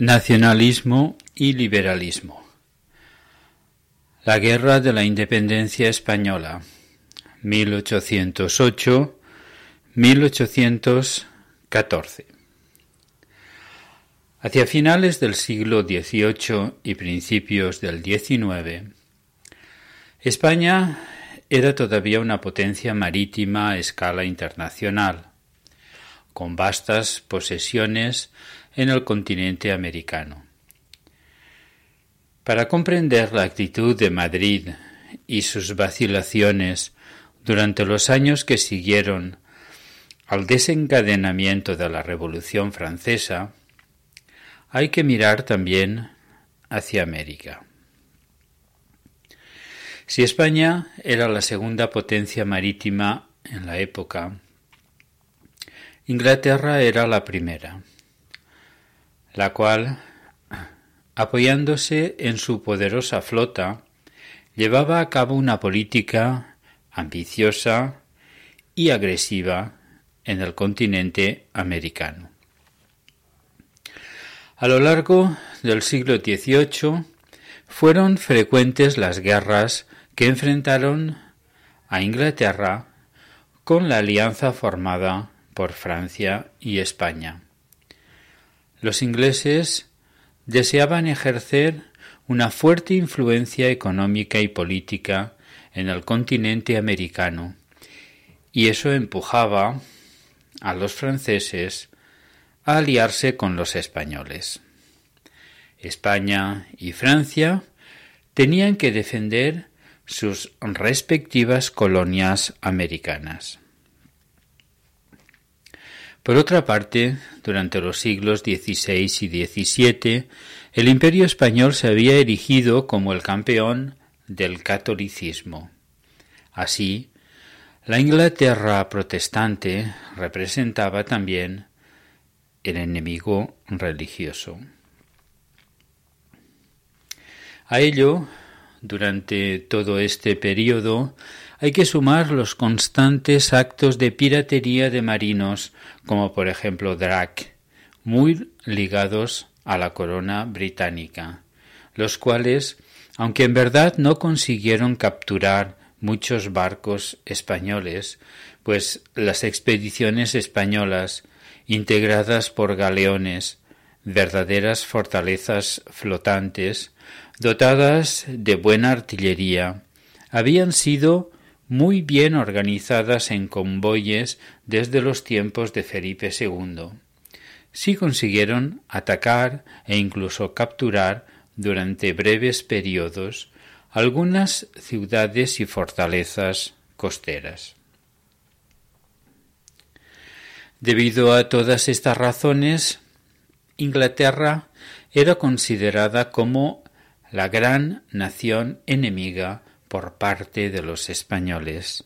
Nacionalismo y liberalismo. La Guerra de la Independencia Española, 1808-1814. Hacia finales del siglo XVIII y principios del XIX, España era todavía una potencia marítima a escala internacional, con vastas posesiones en el continente americano. Para comprender la actitud de Madrid y sus vacilaciones durante los años que siguieron al desencadenamiento de la Revolución Francesa, hay que mirar también hacia América. Si España era la segunda potencia marítima en la época, Inglaterra era la primera la cual, apoyándose en su poderosa flota, llevaba a cabo una política ambiciosa y agresiva en el continente americano. A lo largo del siglo XVIII fueron frecuentes las guerras que enfrentaron a Inglaterra con la alianza formada por Francia y España. Los ingleses deseaban ejercer una fuerte influencia económica y política en el continente americano, y eso empujaba a los franceses a aliarse con los españoles. España y Francia tenían que defender sus respectivas colonias americanas. Por otra parte, durante los siglos XVI y XVII, el imperio español se había erigido como el campeón del catolicismo. Así, la Inglaterra protestante representaba también el enemigo religioso. A ello, durante todo este período, hay que sumar los constantes actos de piratería de marinos, como por ejemplo Drac, muy ligados a la corona británica, los cuales, aunque en verdad no consiguieron capturar muchos barcos españoles, pues las expediciones españolas, integradas por galeones, verdaderas fortalezas flotantes, dotadas de buena artillería, habían sido muy bien organizadas en convoyes desde los tiempos de Felipe II. Sí consiguieron atacar e incluso capturar durante breves periodos algunas ciudades y fortalezas costeras. Debido a todas estas razones, Inglaterra era considerada como la gran nación enemiga por parte de los españoles.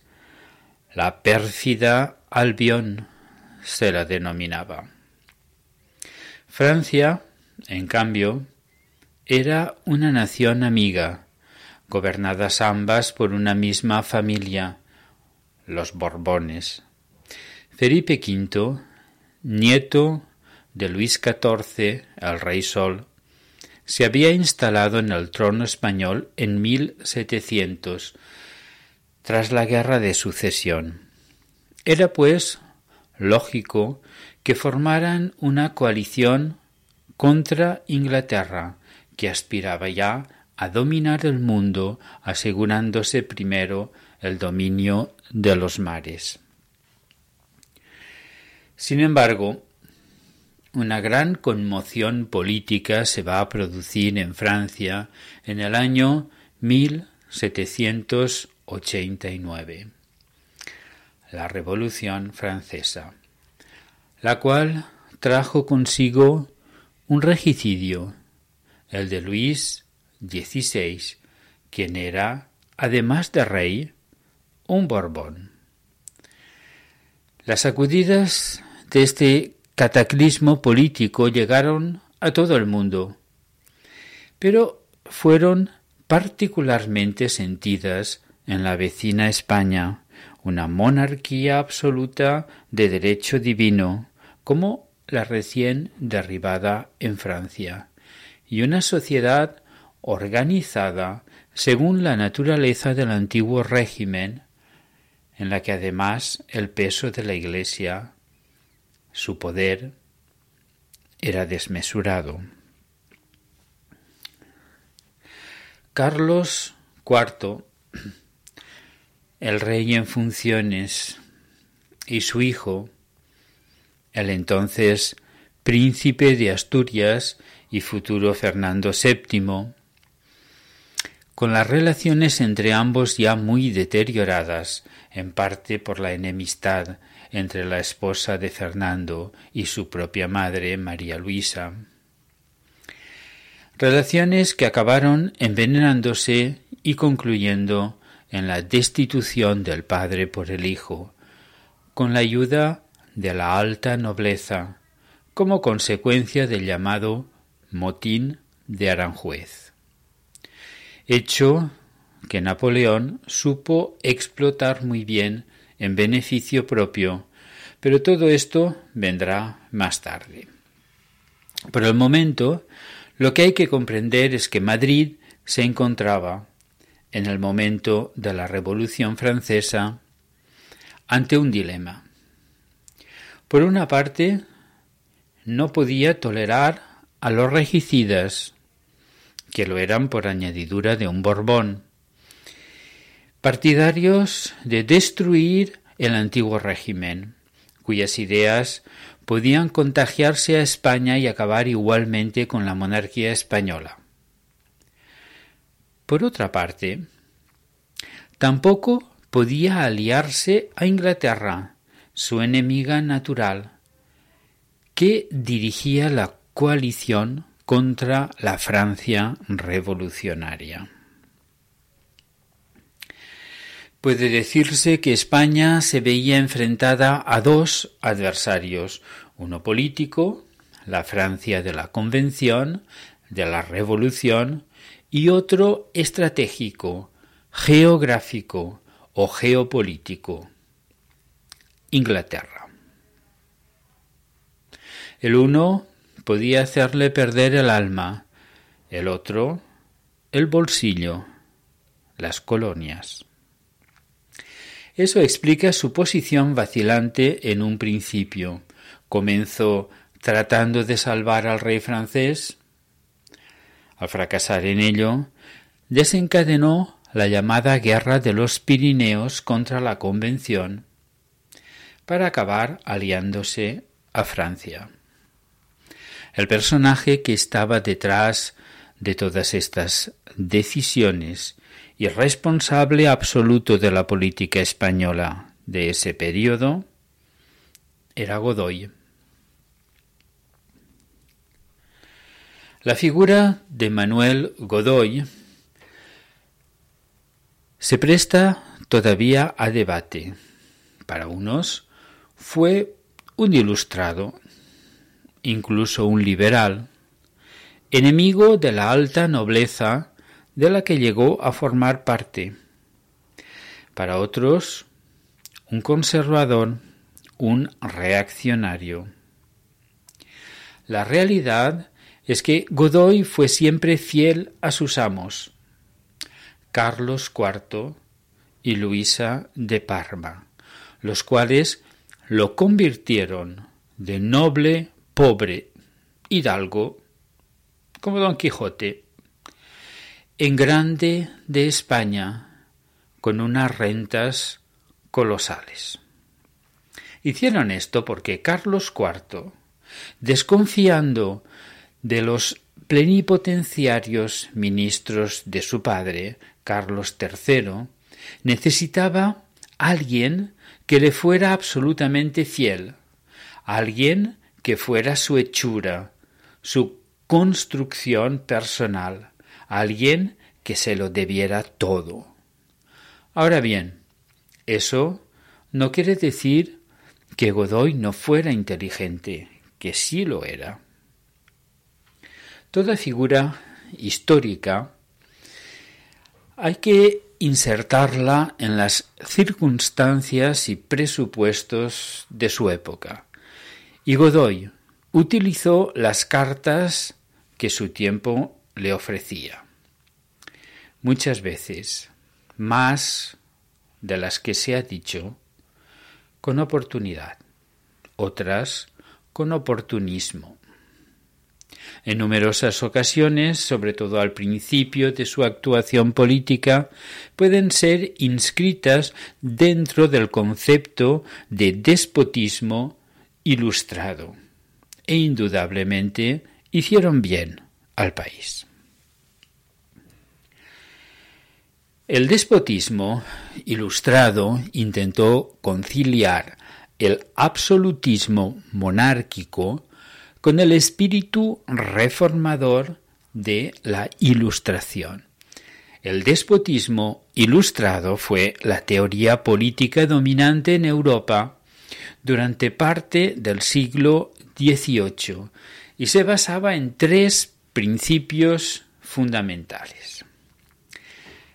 La pérfida Albión se la denominaba. Francia, en cambio, era una nación amiga, gobernadas ambas por una misma familia, los Borbones. Felipe V, nieto de Luis XIV, el Rey Sol, se había instalado en el trono español en 1700, tras la Guerra de Sucesión. Era, pues, lógico que formaran una coalición contra Inglaterra, que aspiraba ya a dominar el mundo, asegurándose primero el dominio de los mares. Sin embargo, una gran conmoción política se va a producir en Francia en el año 1789, la Revolución Francesa, la cual trajo consigo un regicidio, el de Luis XVI, quien era, además de rey, un Borbón. Las sacudidas de este cataclismo político llegaron a todo el mundo, pero fueron particularmente sentidas en la vecina España, una monarquía absoluta de derecho divino, como la recién derribada en Francia, y una sociedad organizada según la naturaleza del antiguo régimen, en la que además el peso de la Iglesia, su poder, era desmesurado. Carlos IV, el rey en funciones, y su hijo, el entonces príncipe de Asturias y futuro Fernando VII, con las relaciones entre ambos ya muy deterioradas, en parte por la enemistad entre la esposa de Fernando y su propia madre, María Luisa. Relaciones que acabaron envenenándose y concluyendo en la destitución del padre por el hijo, con la ayuda de la alta nobleza, como consecuencia del llamado motín de Aranjuez. Hecho que Napoleón supo explotar muy bien en beneficio propio, pero todo esto vendrá más tarde. Por el momento, lo que hay que comprender es que Madrid se encontraba, en el momento de la Revolución Francesa, ante un dilema. Por una parte, no podía tolerar a los regicidas, que lo eran por añadidura de un Borbón, partidarios de destruir el antiguo régimen, cuyas ideas podían contagiarse a España y acabar igualmente con la monarquía española. Por otra parte, tampoco podía aliarse a Inglaterra, su enemiga natural, que dirigía la coalición contra la Francia revolucionaria. Puede decirse que España se veía enfrentada a dos adversarios, uno político, la Francia de la Convención, de la Revolución, y otro estratégico, geográfico o geopolítico, Inglaterra. El uno podía hacerle perder el alma, el otro el bolsillo, las colonias. Eso explica su posición vacilante en un principio. Comenzó tratando de salvar al rey francés. Al fracasar en ello, desencadenó la llamada Guerra de los Pirineos contra la Convención, para acabar aliándose a Francia. El personaje que estaba detrás de todas estas decisiones y responsable absoluto de la política española de ese periodo era Godoy. La figura de Manuel Godoy se presta todavía a debate. Para unos fue un ilustrado, incluso un liberal, enemigo de la alta nobleza de la que llegó a formar parte. Para otros, un conservador, un reaccionario. La realidad es que Godoy fue siempre fiel a sus amos, Carlos IV y Luisa de Parma, los cuales lo convirtieron de noble, pobre, hidalgo, como Don Quijote, en grande de España, con unas rentas colosales. Hicieron esto porque Carlos IV, desconfiando de los plenipotenciarios ministros de su padre, Carlos III, necesitaba alguien que le fuera absolutamente fiel, alguien que fuera su hechura, su construcción personal, alguien que se lo debiera todo. Ahora bien, eso no quiere decir que Godoy no fuera inteligente, que sí lo era. Toda figura histórica hay que insertarla en las circunstancias y presupuestos de su época. Y Godoy, utilizó las cartas que su tiempo le ofrecía. Muchas veces, más de las que se ha dicho, con oportunidad, otras con oportunismo. En numerosas ocasiones, sobre todo al principio de su actuación política, pueden ser inscritas dentro del concepto de despotismo ilustrado e indudablemente hicieron bien al país. El despotismo ilustrado intentó conciliar el absolutismo monárquico con el espíritu reformador de la Ilustración. El despotismo ilustrado fue la teoría política dominante en Europa durante parte del siglo XVIII y se basaba en tres principios fundamentales.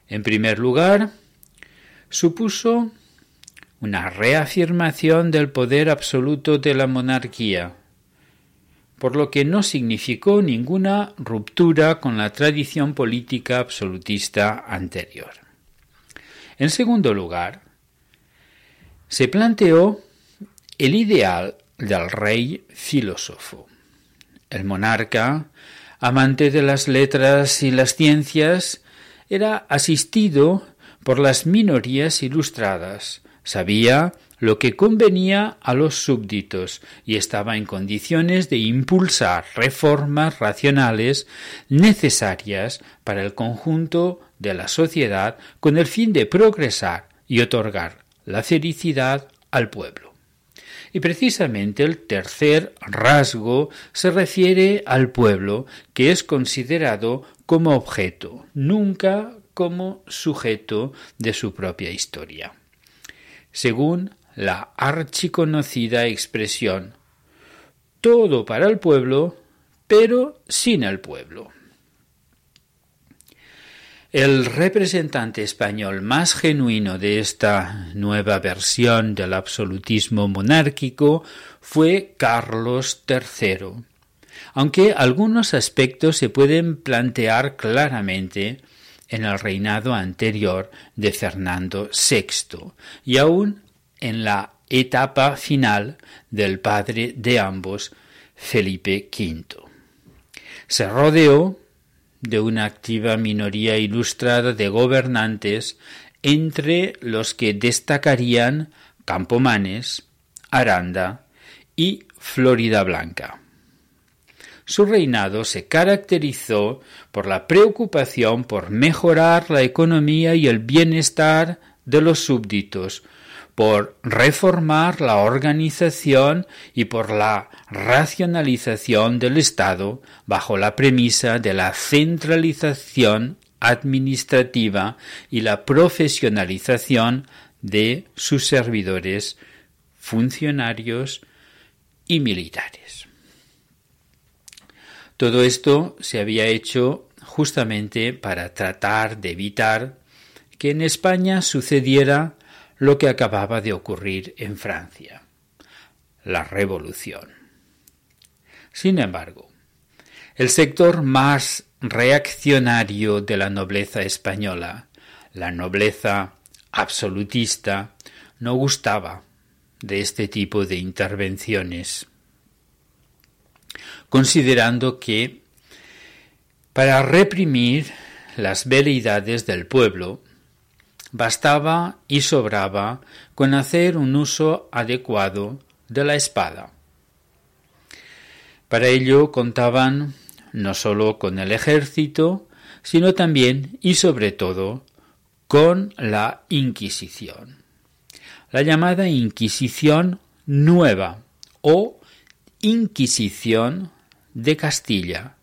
En primer lugar, supuso una reafirmación del poder absoluto de la monarquía, por lo que no significó ninguna ruptura con la tradición política absolutista anterior. En segundo lugar, se planteó el ideal del rey filósofo. El monarca, amante de las letras y las ciencias, era asistido por las minorías ilustradas, sabía lo que convenía a los súbditos y estaba en condiciones de impulsar reformas racionales necesarias para el conjunto de la sociedad con el fin de progresar y otorgar la felicidad al pueblo. Y precisamente el tercer rasgo se refiere al pueblo, que es considerado como objeto, nunca como sujeto de su propia historia. Según la archiconocida expresión todo para el pueblo, pero sin el pueblo. El representante español más genuino de esta nueva versión del absolutismo monárquico fue Carlos III, aunque algunos aspectos se pueden plantear claramente en el reinado anterior de Fernando VI y aún en la etapa final del padre de ambos, Felipe V. Se rodeó de una activa minoría ilustrada de gobernantes, entre los que destacarían Campomanes, Aranda y Florida Blanca. Su reinado se caracterizó por la preocupación por mejorar la economía y el bienestar de los súbditos, por reformar la organización y por la racionalización del Estado bajo la premisa de la centralización administrativa y la profesionalización de sus servidores, funcionarios y militares. Todo esto se había hecho justamente para tratar de evitar que en España sucediera lo que acababa de ocurrir en Francia, la revolución. Sin embargo, el sector más reaccionario de la nobleza española, la nobleza absolutista, no gustaba de este tipo de intervenciones, considerando que para reprimir las veleidades del pueblo Bastaba y sobraba con hacer un uso adecuado de la espada. Para ello contaban no sólo con el ejército, sino también y sobre todo con la Inquisición. La llamada Inquisición nueva o Inquisición de Castilla,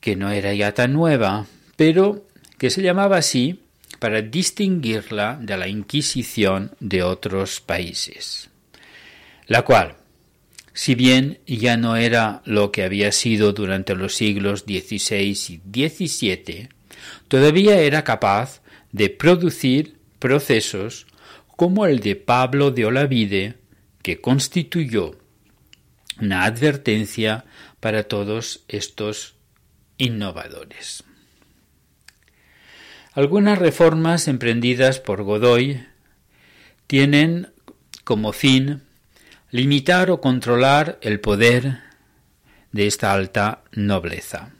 que no era ya tan nueva, pero que se llamaba así para distinguirla de la Inquisición de otros países, la cual, si bien ya no era lo que había sido durante los siglos XVI y XVII, todavía era capaz de producir procesos como el de Pablo de Olavide, que constituyó una advertencia para todos estos innovadores. Algunas reformas emprendidas por Godoy tienen como fin limitar o controlar el poder de esta alta nobleza,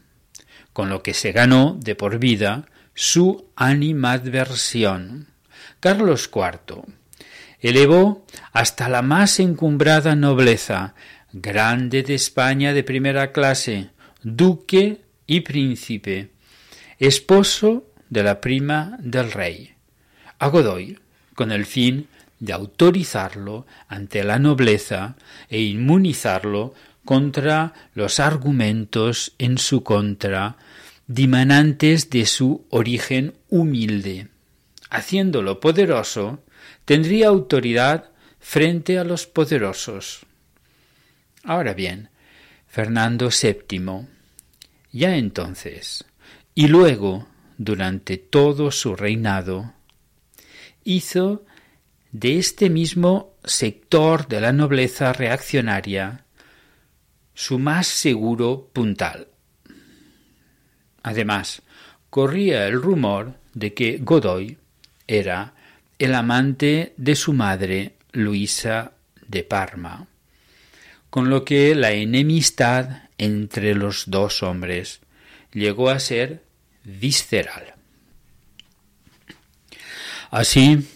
con lo que se ganó de por vida su animadversión. Carlos IV elevó hasta la más encumbrada nobleza, grande de España de primera clase, duque y príncipe, esposo de la prima del rey, a Godoy, con el fin de autorizarlo ante la nobleza e inmunizarlo contra los argumentos en su contra dimanantes de su origen humilde. Haciéndolo poderoso, tendría autoridad frente a los poderosos. Ahora bien, Fernando VII, ya entonces, y luego, durante todo su reinado, hizo de este mismo sector de la nobleza reaccionaria su más seguro puntal. Además, corría el rumor de que Godoy era el amante de su madre Luisa de Parma, con lo que la enemistad entre los dos hombres llegó a ser visceral. Así,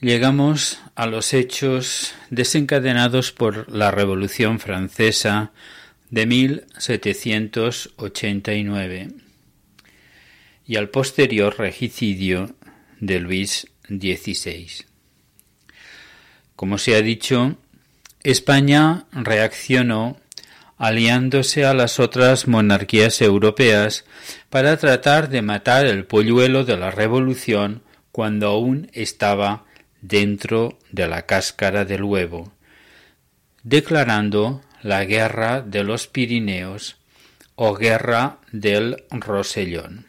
llegamos a los hechos desencadenados por la Revolución Francesa de 1789 y al posterior regicidio de Luis XVI. Como se ha dicho, España reaccionó aliándose a las otras monarquías europeas para tratar de matar el polluelo de la revolución cuando aún estaba dentro de la cáscara del huevo, declarando la guerra de los Pirineos o guerra del Rosellón.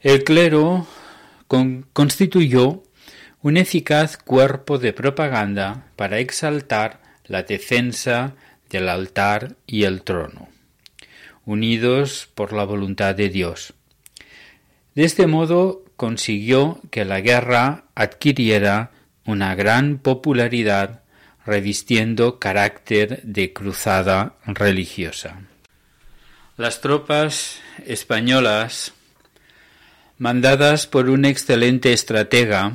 El clero constituyó un eficaz cuerpo de propaganda para exaltar la defensa del altar y el trono, unidos por la voluntad de Dios. De este modo consiguió que la guerra adquiriera una gran popularidad revistiendo carácter de cruzada religiosa. Las tropas españolas, mandadas por un excelente estratega,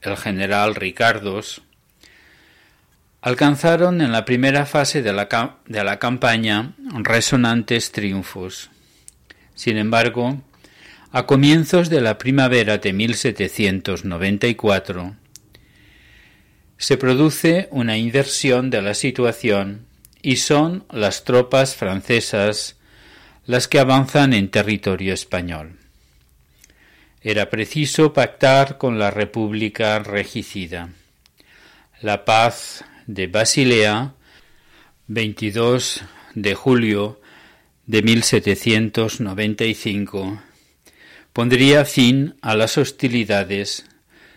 el general Ricardos, alcanzaron en la primera fase de la, de la campaña resonantes triunfos. Sin embargo, a comienzos de la primavera de 1794, se produce una inversión de la situación y son las tropas francesas las que avanzan en territorio español. Era preciso pactar con la República regicida. La paz de Basilea, 22 de julio de 1795, pondría fin a las hostilidades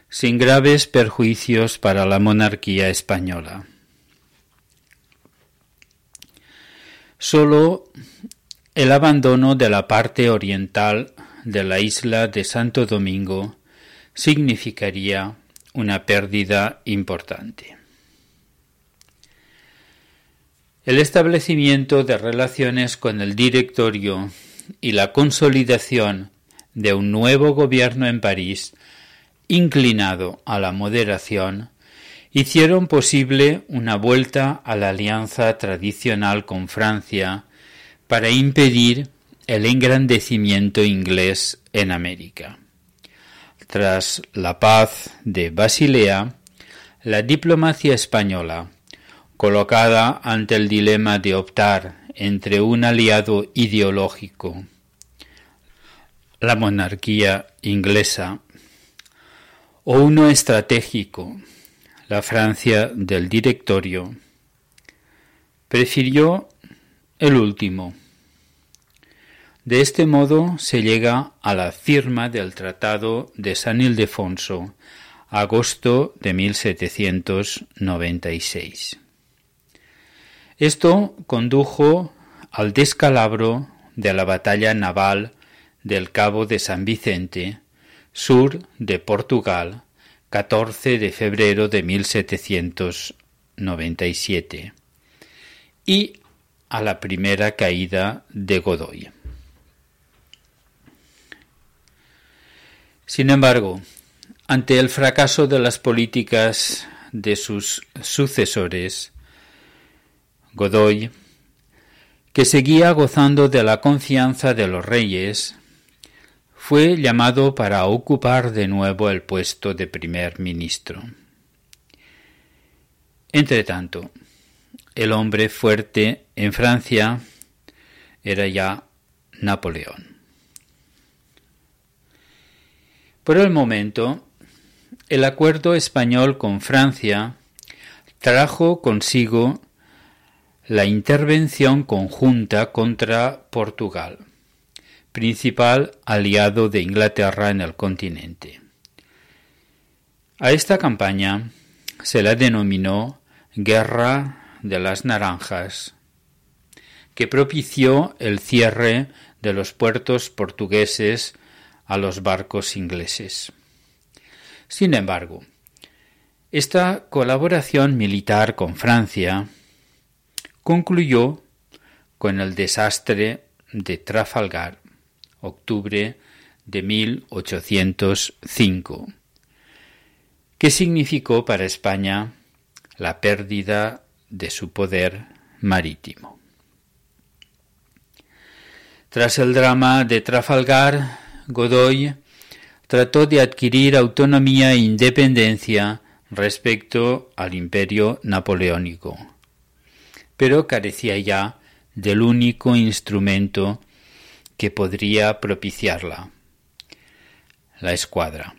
sin graves perjuicios para la monarquía española. Solo el abandono de la parte oriental de la isla de Santo Domingo significaría una pérdida importante. El establecimiento de relaciones con el directorio y la consolidación de un nuevo gobierno en París, inclinado a la moderación, hicieron posible una vuelta a la alianza tradicional con Francia para impedir el engrandecimiento inglés en América. Tras la paz de Basilea, la diplomacia española, colocada ante el dilema de optar entre un aliado ideológico la monarquía inglesa, o uno estratégico, la Francia del directorio, prefirió el último. De este modo se llega a la firma del Tratado de San Ildefonso, agosto de 1796. Esto condujo al descalabro de la batalla naval del Cabo de San Vicente, sur de Portugal, 14 de febrero de 1797, y a la primera caída de Godoy. Sin embargo, ante el fracaso de las políticas de sus sucesores, Godoy, que seguía gozando de la confianza de los reyes, fue llamado para ocupar de nuevo el puesto de primer ministro. Entretanto, el hombre fuerte en Francia era ya Napoleón. Por el momento, el acuerdo español con Francia trajo consigo la intervención conjunta contra Portugal, principal aliado de Inglaterra en el continente. A esta campaña se la denominó Guerra de las Naranjas, que propició el cierre de los puertos portugueses a los barcos ingleses. Sin embargo, esta colaboración militar con Francia concluyó con el desastre de Trafalgar, octubre de 1805, que significó para España la pérdida de su poder marítimo. Tras el drama de Trafalgar, Godoy trató de adquirir autonomía e independencia respecto al imperio napoleónico pero carecía ya del único instrumento que podría propiciarla, la escuadra.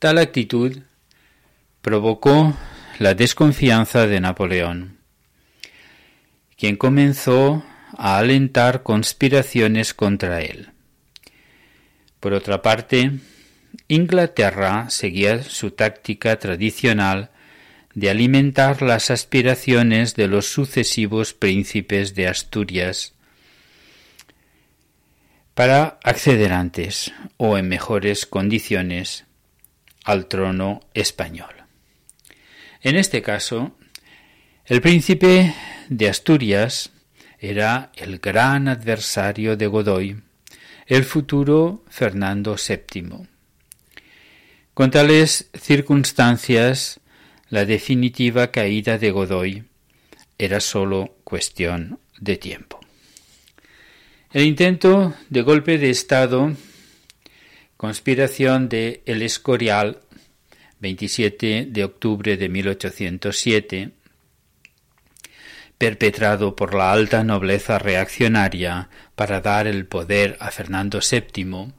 Tal actitud provocó la desconfianza de Napoleón, quien comenzó a alentar conspiraciones contra él. Por otra parte, Inglaterra seguía su táctica tradicional de alimentar las aspiraciones de los sucesivos príncipes de Asturias para acceder antes o en mejores condiciones al trono español. En este caso, el príncipe de Asturias era el gran adversario de Godoy, el futuro Fernando VII. Con tales circunstancias, la definitiva caída de Godoy era sólo cuestión de tiempo. El intento de golpe de Estado, conspiración de El Escorial, 27 de octubre de 1807, perpetrado por la alta nobleza reaccionaria para dar el poder a Fernando VII,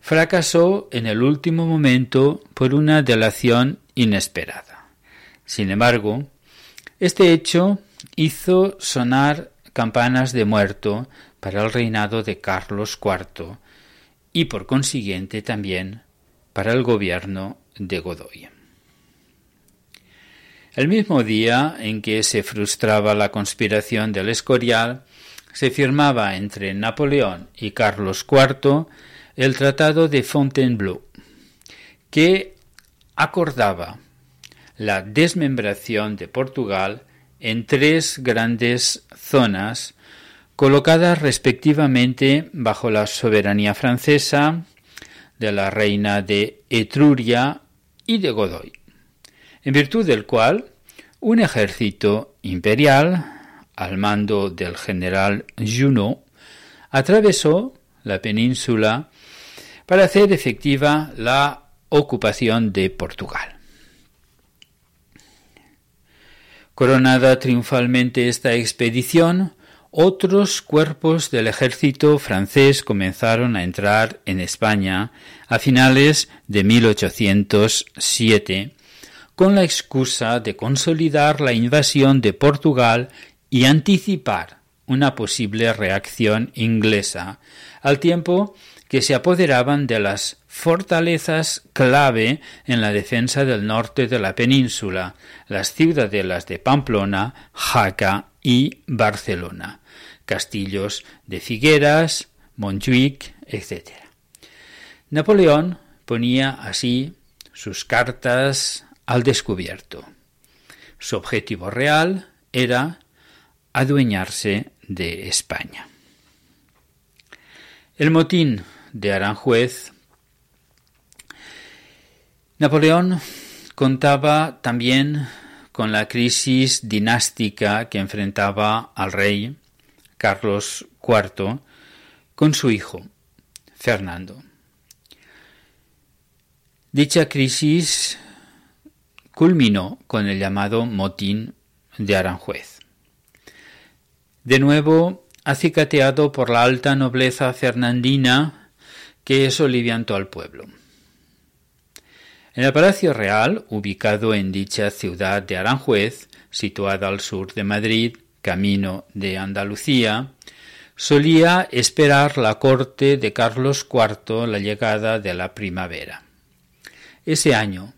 fracasó en el último momento por una delación inesperada. Sin embargo, este hecho hizo sonar campanas de muerto para el reinado de Carlos IV y por consiguiente también para el gobierno de Godoy. El mismo día en que se frustraba la conspiración del Escorial, se firmaba entre Napoleón y Carlos IV el Tratado de Fontainebleau, que acordaba la desmembración de Portugal en tres grandes zonas colocadas respectivamente bajo la soberanía francesa, de la reina de Etruria y de Godoy, en virtud del cual un ejército imperial, al mando del general Junot, atravesó la península para hacer efectiva la ocupación de Portugal. Coronada triunfalmente esta expedición, otros cuerpos del ejército francés comenzaron a entrar en España a finales de 1807 con la excusa de consolidar la invasión de Portugal y anticipar una posible reacción inglesa, al tiempo que se apoderaban de las fortalezas clave en la defensa del norte de la península, las ciudadelas de Pamplona, Jaca y Barcelona, castillos de Figueras, Montjuic, etc. Napoleón ponía así sus cartas al descubierto. Su objetivo real era adueñarse de España. El motín de Aranjuez. Napoleón contaba también con la crisis dinástica que enfrentaba al rey Carlos IV con su hijo Fernando. Dicha crisis culminó con el llamado motín de Aranjuez. De nuevo, acicateado por la alta nobleza fernandina que soliviantó al pueblo. En el Palacio Real, ubicado en dicha ciudad de Aranjuez, situada al sur de Madrid, camino de Andalucía, solía esperar la corte de Carlos IV la llegada de la primavera. Ese año,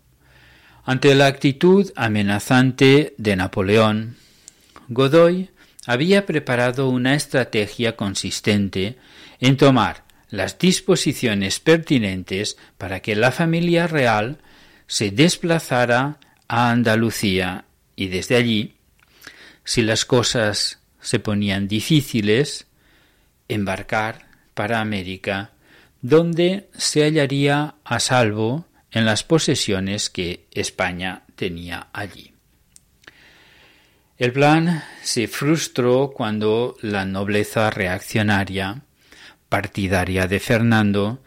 ante la actitud amenazante de Napoleón, Godoy había preparado una estrategia consistente en tomar las disposiciones pertinentes para que la familia real se desplazara a Andalucía y desde allí, si las cosas se ponían difíciles, embarcar para América, donde se hallaría a salvo en las posesiones que España tenía allí. El plan se frustró cuando la nobleza reaccionaria, partidaria de Fernando,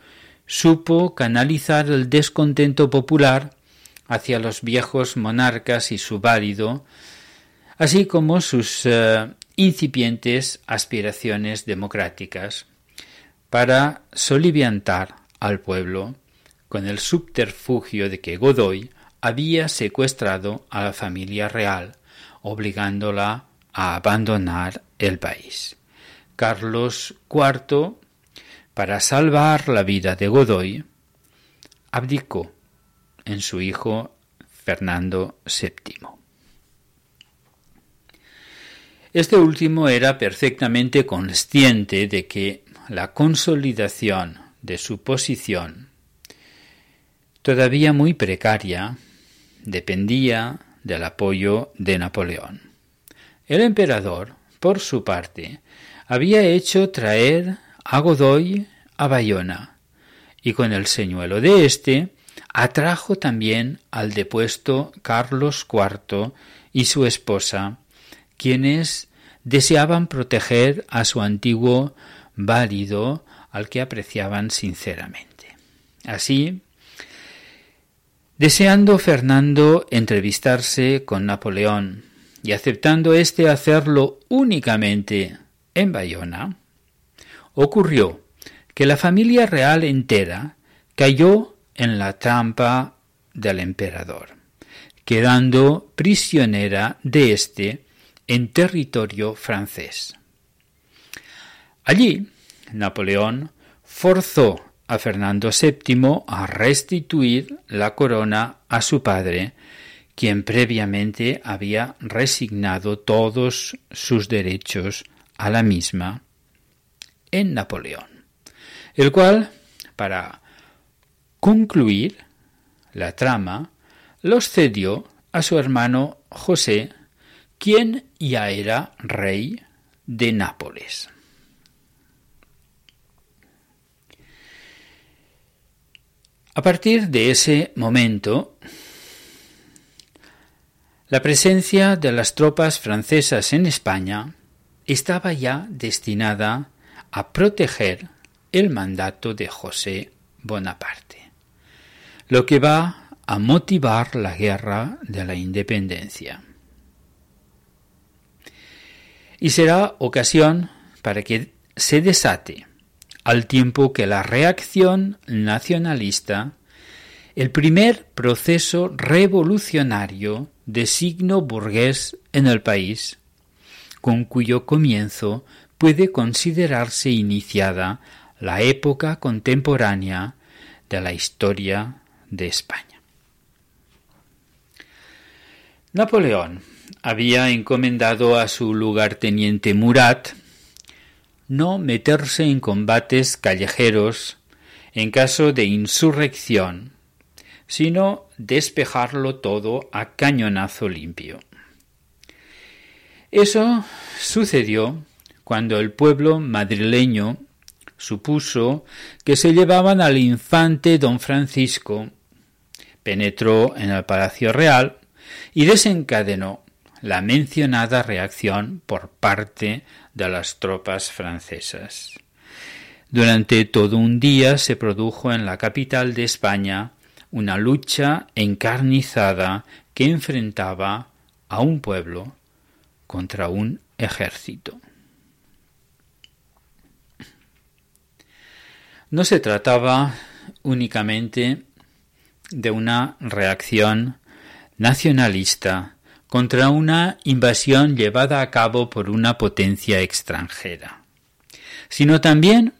supo canalizar el descontento popular hacia los viejos monarcas y su válido, así como sus eh, incipientes aspiraciones democráticas, para soliviantar al pueblo con el subterfugio de que Godoy había secuestrado a la familia real, obligándola a abandonar el país. Carlos IV, para salvar la vida de Godoy, abdicó en su hijo Fernando VII. Este último era perfectamente consciente de que la consolidación de su posición todavía muy precaria, dependía del apoyo de Napoleón. El emperador, por su parte, había hecho traer a Godoy a Bayona, y con el señuelo de éste atrajo también al depuesto Carlos IV y su esposa, quienes deseaban proteger a su antiguo válido al que apreciaban sinceramente. Así, Deseando Fernando entrevistarse con Napoleón y aceptando éste hacerlo únicamente en Bayona, ocurrió que la familia real entera cayó en la trampa del emperador, quedando prisionera de éste en territorio francés. Allí, Napoleón forzó a Fernando VII a restituir la corona a su padre, quien previamente había resignado todos sus derechos a la misma en Napoleón, el cual, para concluir la trama, los cedió a su hermano José, quien ya era rey de Nápoles. A partir de ese momento, la presencia de las tropas francesas en España estaba ya destinada a proteger el mandato de José Bonaparte, lo que va a motivar la guerra de la independencia. Y será ocasión para que se desate al tiempo que la reacción nacionalista, el primer proceso revolucionario de signo burgués en el país, con cuyo comienzo puede considerarse iniciada la época contemporánea de la historia de España. Napoleón había encomendado a su lugarteniente Murat no meterse en combates callejeros en caso de insurrección, sino despejarlo todo a cañonazo limpio. Eso sucedió cuando el pueblo madrileño supuso que se llevaban al infante don Francisco, penetró en el Palacio Real y desencadenó la mencionada reacción por parte de las tropas francesas. Durante todo un día se produjo en la capital de España una lucha encarnizada que enfrentaba a un pueblo contra un ejército. No se trataba únicamente de una reacción nacionalista contra una invasión llevada a cabo por una potencia extranjera, sino también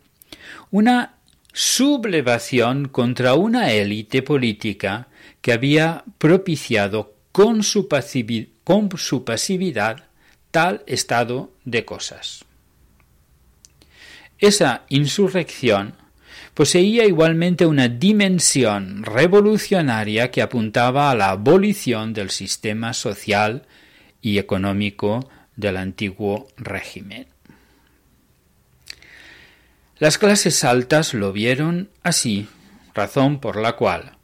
una sublevación contra una élite política que había propiciado con su, con su pasividad tal estado de cosas. Esa insurrección poseía igualmente una dimensión revolucionaria que apuntaba a la abolición del sistema social y económico del antiguo régimen. Las clases altas lo vieron así, razón por la cual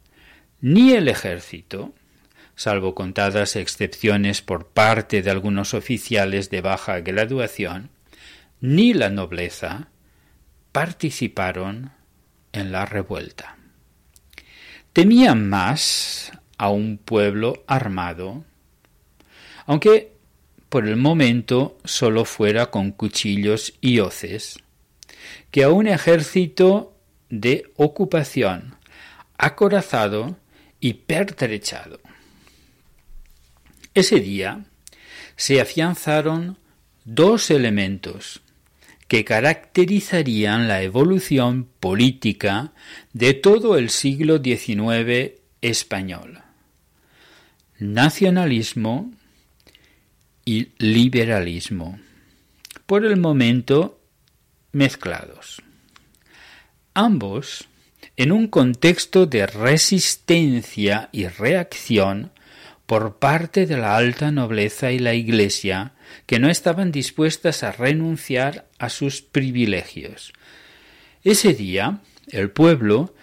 ni el ejército, salvo contadas excepciones por parte de algunos oficiales de baja graduación, ni la nobleza participaron en la revuelta. Temían más a un pueblo armado, aunque por el momento solo fuera con cuchillos y hoces, que a un ejército de ocupación acorazado y pertrechado. Ese día se afianzaron dos elementos que caracterizarían la evolución política de todo el siglo XIX español. Nacionalismo y liberalismo, por el momento mezclados. Ambos en un contexto de resistencia y reacción por parte de la alta nobleza y la Iglesia que no estaban dispuestas a renunciar a sus privilegios. Ese día el pueblo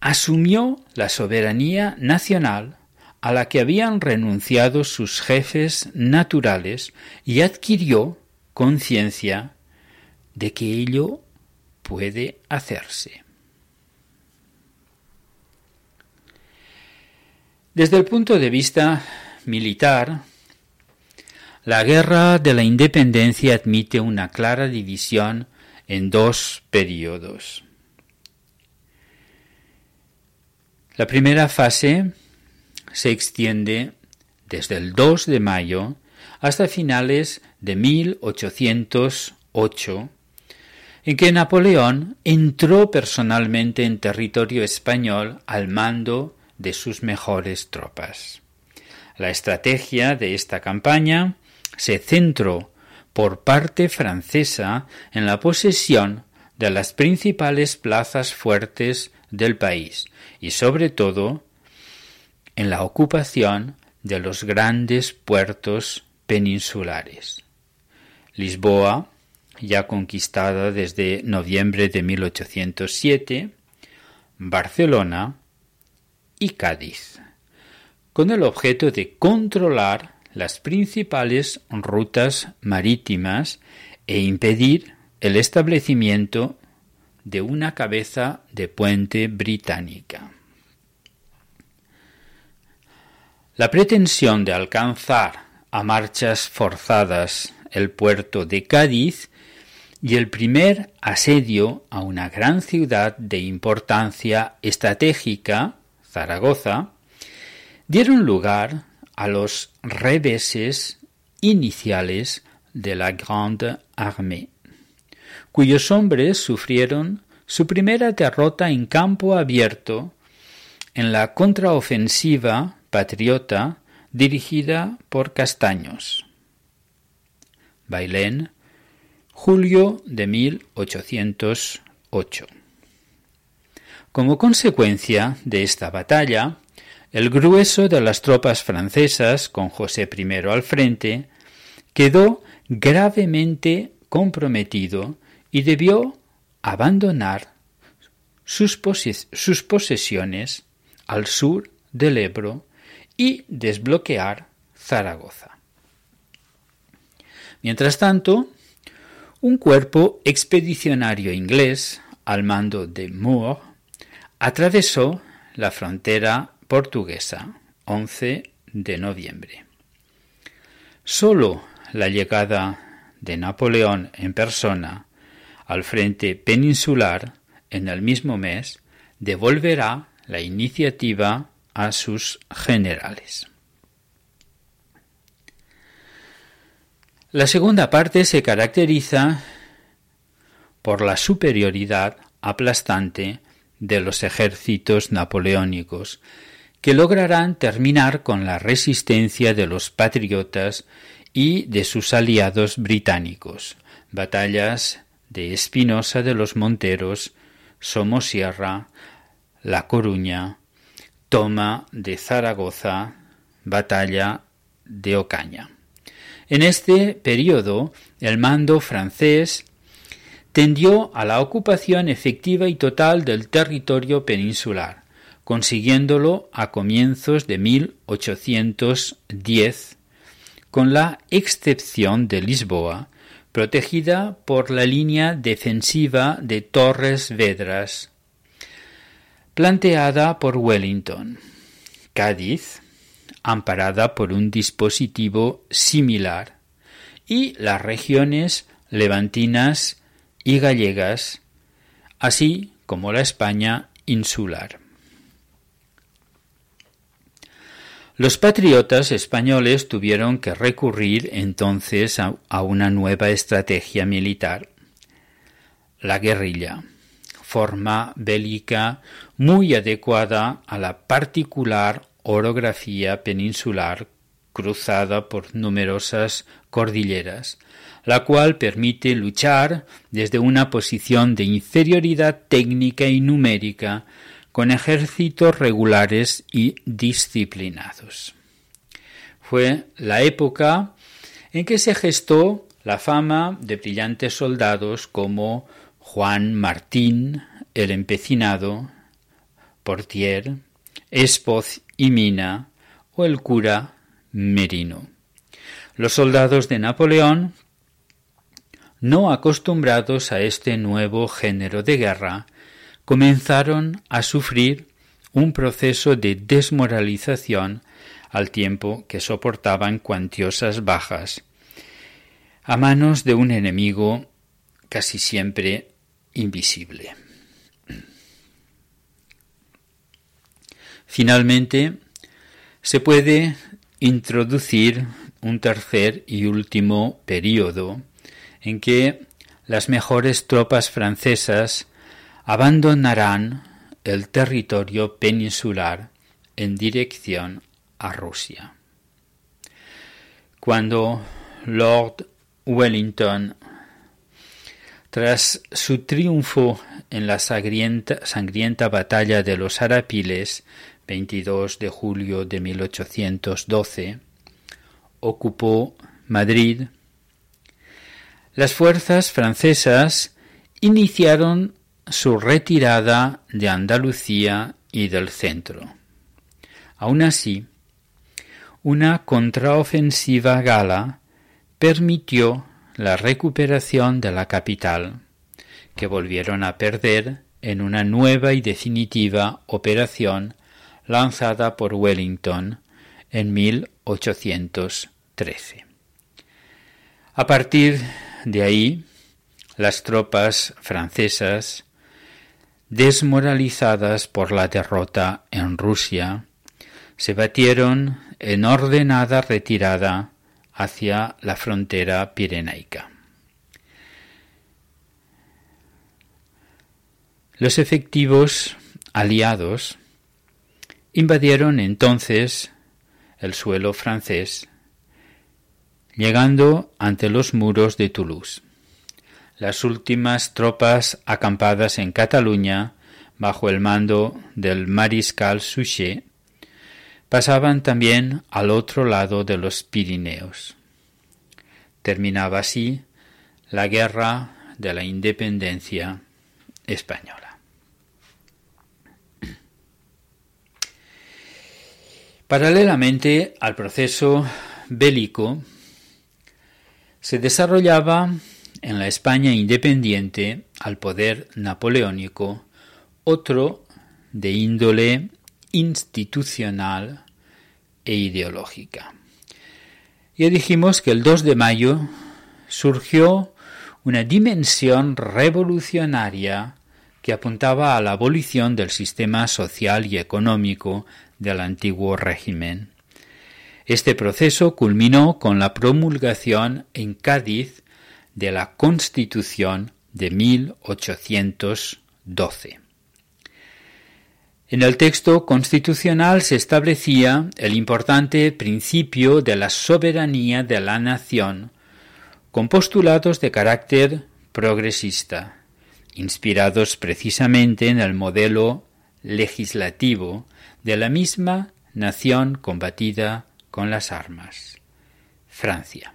asumió la soberanía nacional a la que habían renunciado sus jefes naturales y adquirió conciencia de que ello puede hacerse. Desde el punto de vista militar, la guerra de la independencia admite una clara división en dos periodos. La primera fase se extiende desde el 2 de mayo hasta finales de 1808, en que Napoleón entró personalmente en territorio español al mando de sus mejores tropas. La estrategia de esta campaña se centró por parte francesa en la posesión de las principales plazas fuertes del país y sobre todo en la ocupación de los grandes puertos peninsulares. Lisboa, ya conquistada desde noviembre de 1807, Barcelona y Cádiz, con el objeto de controlar las principales rutas marítimas e impedir el establecimiento de una cabeza de puente británica. La pretensión de alcanzar a marchas forzadas el puerto de Cádiz y el primer asedio a una gran ciudad de importancia estratégica, Zaragoza, dieron lugar a los reveses iniciales de la Grande Armée, cuyos hombres sufrieron su primera derrota en campo abierto en la contraofensiva patriota dirigida por Castaños. Bailén, julio de 1808. Como consecuencia de esta batalla, el grueso de las tropas francesas, con José I al frente, quedó gravemente comprometido y debió abandonar sus, posesiones al sur del Ebro y desbloquear Zaragoza. Mientras tanto, un cuerpo expedicionario inglés al mando de Moore atravesó la frontera portuguesa 11 de noviembre. Solo la llegada de Napoleón en persona al frente peninsular en el mismo mes devolverá la iniciativa a sus generales. La segunda parte se caracteriza por la superioridad aplastante de los ejércitos napoleónicos, que lograrán terminar con la resistencia de los patriotas y de sus aliados británicos. Batallas de Espinosa de los Monteros, Somosierra, La Coruña, toma de Zaragoza, batalla de Ocaña. En este periodo, el mando francés tendió a la ocupación efectiva y total del territorio peninsular, consiguiéndolo a comienzos de 1810, con la excepción de Lisboa, protegida por la línea defensiva de Torres Vedras, planteada por Wellington. Cádiz, amparada por un dispositivo similar, y las regiones levantinas y gallegas, así como la España insular. Los patriotas españoles tuvieron que recurrir entonces a, una nueva estrategia militar, la guerrilla, forma bélica muy adecuada a la particular orografía peninsular cruzada por numerosas cordilleras, la cual permite luchar desde una posición de inferioridad técnica y numérica con ejércitos regulares y disciplinados. Fue la época en que se gestó la fama de brillantes soldados como Juan Martín, el empecinado, Portier, Espoz y Mina o el cura Merino. Los soldados de Napoleón, no acostumbrados a este nuevo género de guerra, comenzaron a sufrir un proceso de desmoralización al tiempo que soportaban cuantiosas bajas a manos de un enemigo casi siempre invisible. Finalmente, se puede introducir un tercer y último período en que las mejores tropas francesas abandonarán el territorio peninsular en dirección a Rusia. Cuando Lord Wellington, tras su triunfo en la sangrienta, batalla de los Arapiles, 22 de julio de 1812, ocupó Madrid, las fuerzas francesas iniciaron su retirada de Andalucía y del centro. Aun así, una contraofensiva gala permitió la recuperación de la capital, que volvieron a perder en una nueva y definitiva operación lanzada por Wellington en 1813. A partir de ahí, las tropas francesas desmoralizadas por la derrota en Rusia, se batieron en ordenada retirada hacia la frontera pirenaica. Los efectivos aliados invadieron entonces el suelo francés, llegando ante los muros de Toulouse. Las últimas tropas acampadas en Cataluña, bajo el mando del mariscal Suchet, pasaban también al otro lado de los Pirineos. Terminaba así la guerra de la independencia española. Paralelamente al proceso bélico, se desarrollaba en la España independiente al poder napoleónico otro de índole institucional e ideológica. Ya dijimos que el 2 de mayo surgió una dimensión revolucionaria que apuntaba a la abolición del sistema social y económico del antiguo régimen. Este proceso culminó con la promulgación en Cádiz de la Constitución de 1812. En el texto constitucional se establecía el importante principio de la soberanía de la nación, con postulados de carácter progresista, inspirados precisamente en el modelo legislativo de la misma nación combatida con las armas, Francia.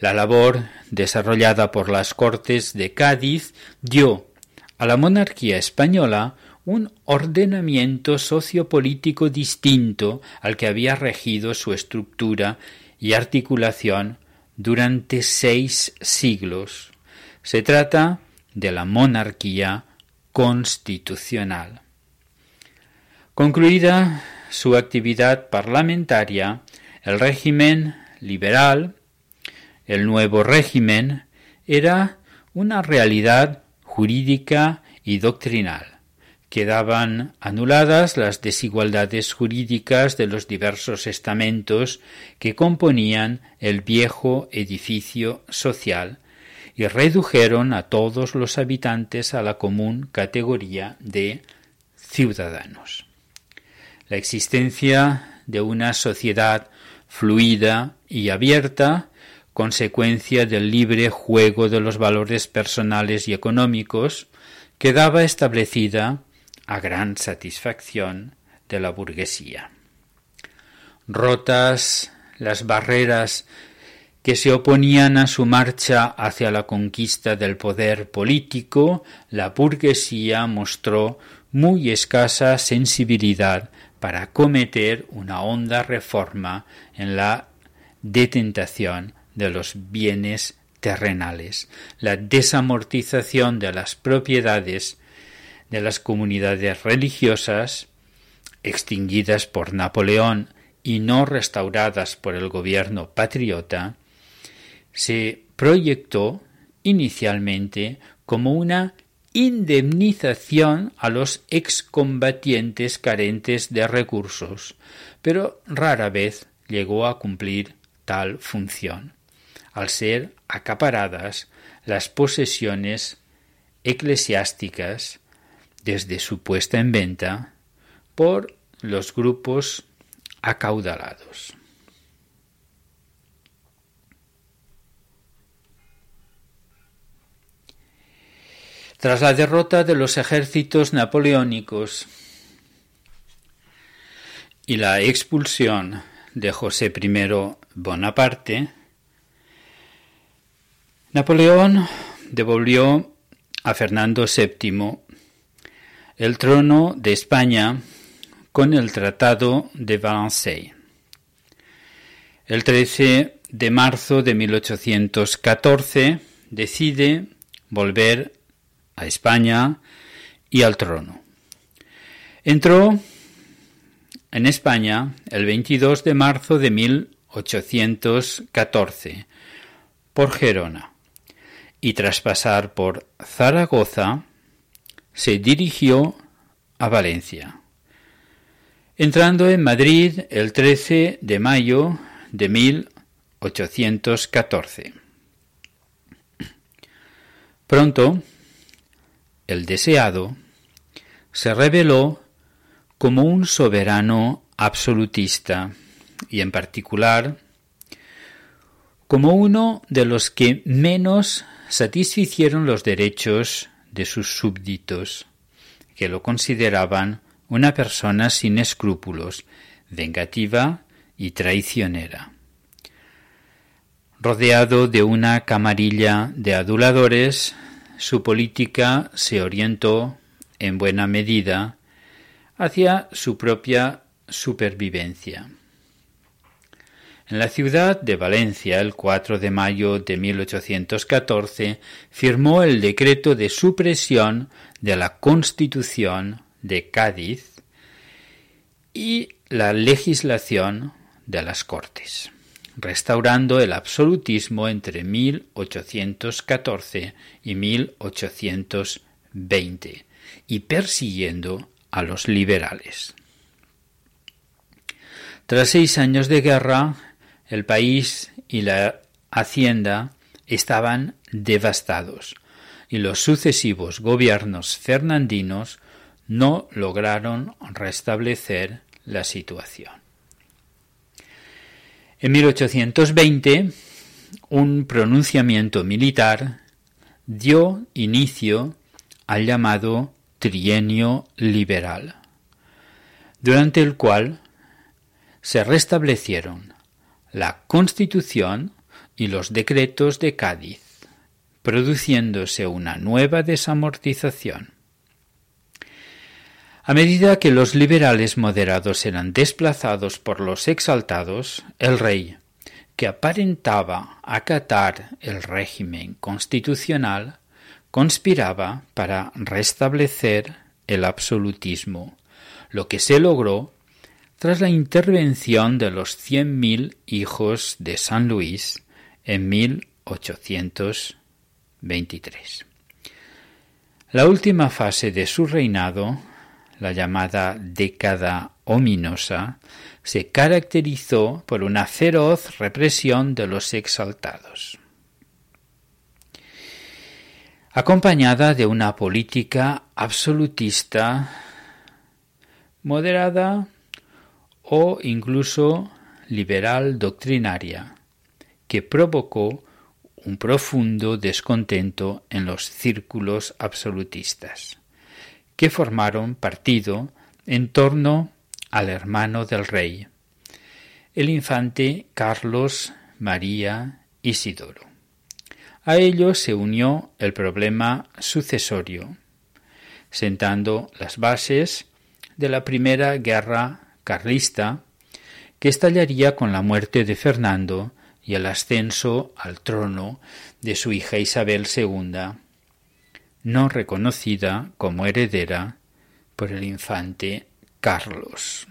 La labor desarrollada por las Cortes de Cádiz dio a la monarquía española un ordenamiento sociopolítico distinto al que había regido su estructura y articulación durante seis siglos. Se trata de la monarquía constitucional. Concluida su actividad parlamentaria, el régimen liberal, el nuevo régimen, era una realidad jurídica y doctrinal. Quedaban anuladas las desigualdades jurídicas de los diversos estamentos que componían el viejo edificio social y redujeron a todos los habitantes a la común categoría de ciudadanos la existencia de una sociedad fluida y abierta, consecuencia del libre juego de los valores personales y económicos, quedaba establecida a gran satisfacción de la burguesía. Rotas las barreras que se oponían a su marcha hacia la conquista del poder político, la burguesía mostró muy escasa sensibilidad para cometer una honda reforma en la detentación de los bienes terrenales, la desamortización de las propiedades de las comunidades religiosas, extinguidas por Napoleón y no restauradas por el gobierno patriota, se proyectó inicialmente como una indemnización a los excombatientes carentes de recursos, pero rara vez llegó a cumplir tal función, al ser acaparadas las posesiones eclesiásticas desde su puesta en venta por los grupos acaudalados. Tras la derrota de los ejércitos napoleónicos y la expulsión de José I Bonaparte, Napoleón devolvió a Fernando VII el trono de España con el Tratado de Valenciennes. El 13 de marzo de 1814 decide volver a España y al trono. Entró en España el 22 de marzo de 1814 por Gerona y tras pasar por Zaragoza se dirigió a Valencia, entrando en Madrid el 13 de mayo de 1814. Pronto el deseado, se reveló como un soberano absolutista y en particular como uno de los que menos satisficieron los derechos de sus súbditos, que lo consideraban una persona sin escrúpulos, vengativa y traicionera. Rodeado de una camarilla de aduladores, su política se orientó, en buena medida, hacia su propia supervivencia. En la ciudad de Valencia, el 4 de mayo de 1814, firmó el decreto de supresión de la Constitución de Cádiz y la legislación de las Cortes, restaurando el absolutismo entre 1814 y 1820 y persiguiendo a los liberales. Tras seis años de guerra, el país y la hacienda estaban devastados y los sucesivos gobiernos fernandinos no lograron restablecer la situación. En 1820, un pronunciamiento militar dio inicio al llamado trienio liberal, durante el cual se restablecieron la Constitución y los decretos de Cádiz, produciéndose una nueva desamortización. A medida que los liberales moderados eran desplazados por los exaltados, el rey, que aparentaba acatar el régimen constitucional, conspiraba para restablecer el absolutismo, lo que se logró tras la intervención de los cien mil hijos de San Luis en 1823. La última fase de su reinado, la llamada década ominosa, se caracterizó por una feroz represión de los exaltados acompañada de una política absolutista, moderada o incluso liberal doctrinaria, que provocó un profundo descontento en los círculos absolutistas, que formaron partido en torno al hermano del rey, el infante Carlos María Isidoro. A ello se unió el problema sucesorio, sentando las bases de la primera guerra carlista que estallaría con la muerte de Fernando y el ascenso al trono de su hija Isabel II, no reconocida como heredera por el infante Carlos.